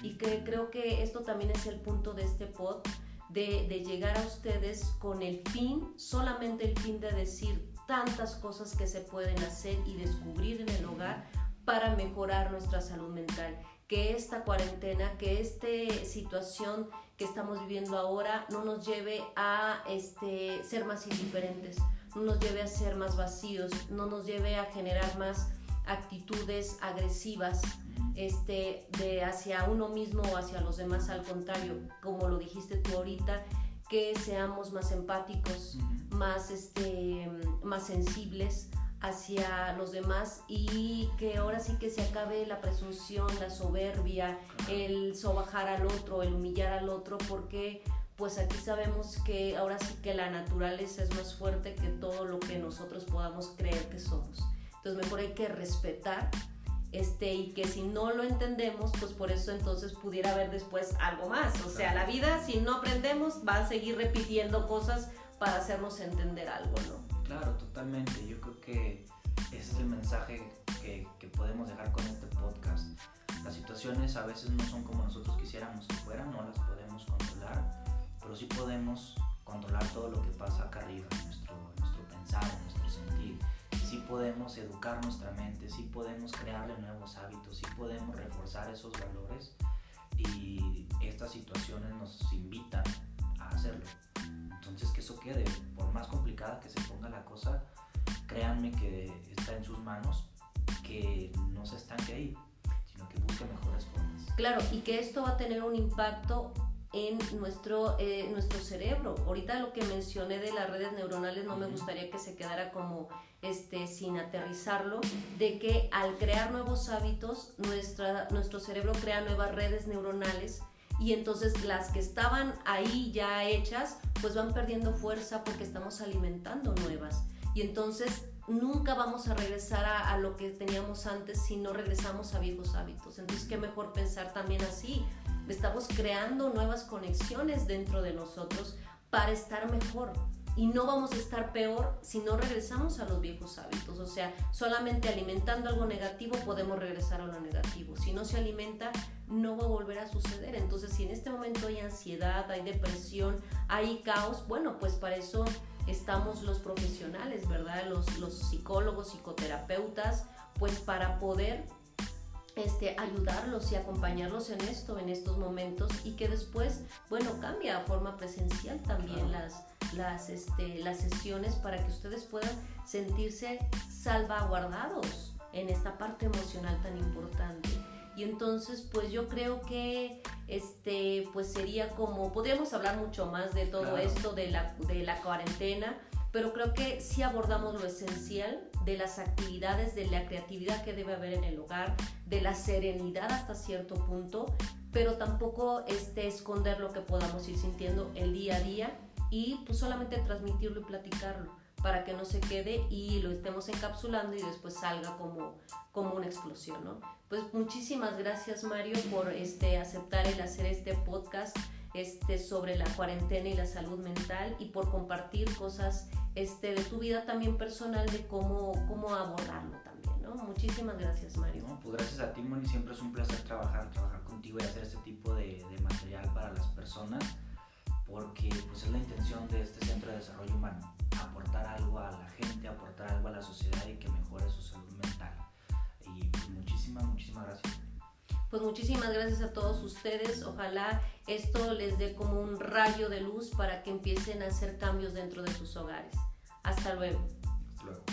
Y que creo que esto también es el punto de este pod, de, llegar a ustedes con el fin, solamente el fin de decir tantas cosas que se pueden hacer y descubrir en el hogar para mejorar nuestra salud mental. Que esta cuarentena, que esta situación que estamos viviendo ahora no nos lleve a este, ser más indiferentes, no nos lleve a ser más vacíos, no nos lleve a generar más actitudes agresivas este, de hacia uno mismo o hacia los demás, al contrario, como lo dijiste tú ahorita, que seamos más empáticos, más, este, más sensibles, hacia los demás y que ahora sí que se acabe la presunción, la soberbia, el sobajar al otro, el humillar al otro, porque pues aquí sabemos que ahora sí que la naturaleza es más fuerte que todo lo que nosotros podamos creer que somos. Entonces mejor hay que respetar este, y que si no lo entendemos, pues por eso entonces pudiera haber después algo más. O sea, la vida, si no aprendemos, va a seguir repitiendo cosas para hacernos entender algo, ¿no? Claro, totalmente. Yo creo que ese es el mensaje que, que, podemos dejar con este podcast. Las situaciones a veces no son como nosotros quisiéramos que fueran, no las podemos controlar, pero sí podemos controlar todo lo que pasa podemos educar nuestra mente, sí podemos crearle nuevos hábitos, sí podemos reforzar esos valores y estas situaciones nos invitan a hacerlo. Entonces que eso quede, por más complicada que se ponga la cosa, créanme que está en sus manos, que no se estanque ahí, sino que busque mejores formas. Claro, y que esto va a tener un impacto en nuestro, eh, nuestro cerebro. Ahorita lo que mencioné de las redes neuronales no me gustaría que se quedara como este, sin aterrizarlo, de que al crear nuevos hábitos, nuestra, nuestro cerebro crea nuevas redes neuronales y entonces las que estaban ahí ya hechas, pues van perdiendo fuerza porque estamos alimentando nuevas. Y entonces nunca vamos a regresar a, lo que teníamos antes si no regresamos a viejos hábitos. Entonces, qué mejor pensar también así. Estamos creando nuevas conexiones dentro de nosotros para estar mejor. Y no vamos a estar peor si no regresamos a los viejos hábitos. O sea, solamente alimentando algo negativo podemos regresar a lo negativo. Si no se alimenta, no va a volver a suceder. Entonces, si en este momento hay ansiedad, hay depresión, hay caos, bueno, pues para eso estamos los profesionales, ¿verdad? Los, los psicólogos, psicoterapeutas, pues para poder este, ayudarlos y acompañarlos en esto, en estos momentos, y que después, bueno, cambia a forma presencial también las, las, este, las sesiones para que ustedes puedan sentirse salvaguardados en esta parte emocional tan importante. Y entonces, pues yo creo que este, pues sería como, podríamos hablar mucho más de todo esto de la, de la cuarentena, pero creo que sí abordamos lo esencial de las actividades, de la creatividad que debe haber en el hogar, de la serenidad hasta cierto punto, pero tampoco este, esconder lo que podamos ir sintiendo el día a día y pues solamente transmitirlo y platicarlo para que no se quede y lo estemos encapsulando y después salga como, como una explosión, ¿no? Pues muchísimas gracias Mario por este, aceptar el hacer este podcast este, sobre la cuarentena y la salud mental y por compartir cosas este, de tu vida también personal de cómo, cómo abordarlo también, ¿no? Muchísimas gracias Mario. pues gracias a ti Moni, siempre es un placer trabajar, trabajar contigo y hacer este tipo de, de material para las personas porque pues es la intención de este Centro de Desarrollo Humano, aportar algo a la gente, aportar algo a la sociedad y que mejore su salud mental. Y muchísimas, muchísimas gracias. Pues muchísimas gracias a todos ustedes. Ojalá esto les dé como un rayo de luz para que empiecen a hacer cambios dentro de sus hogares. Hasta luego. Hasta luego.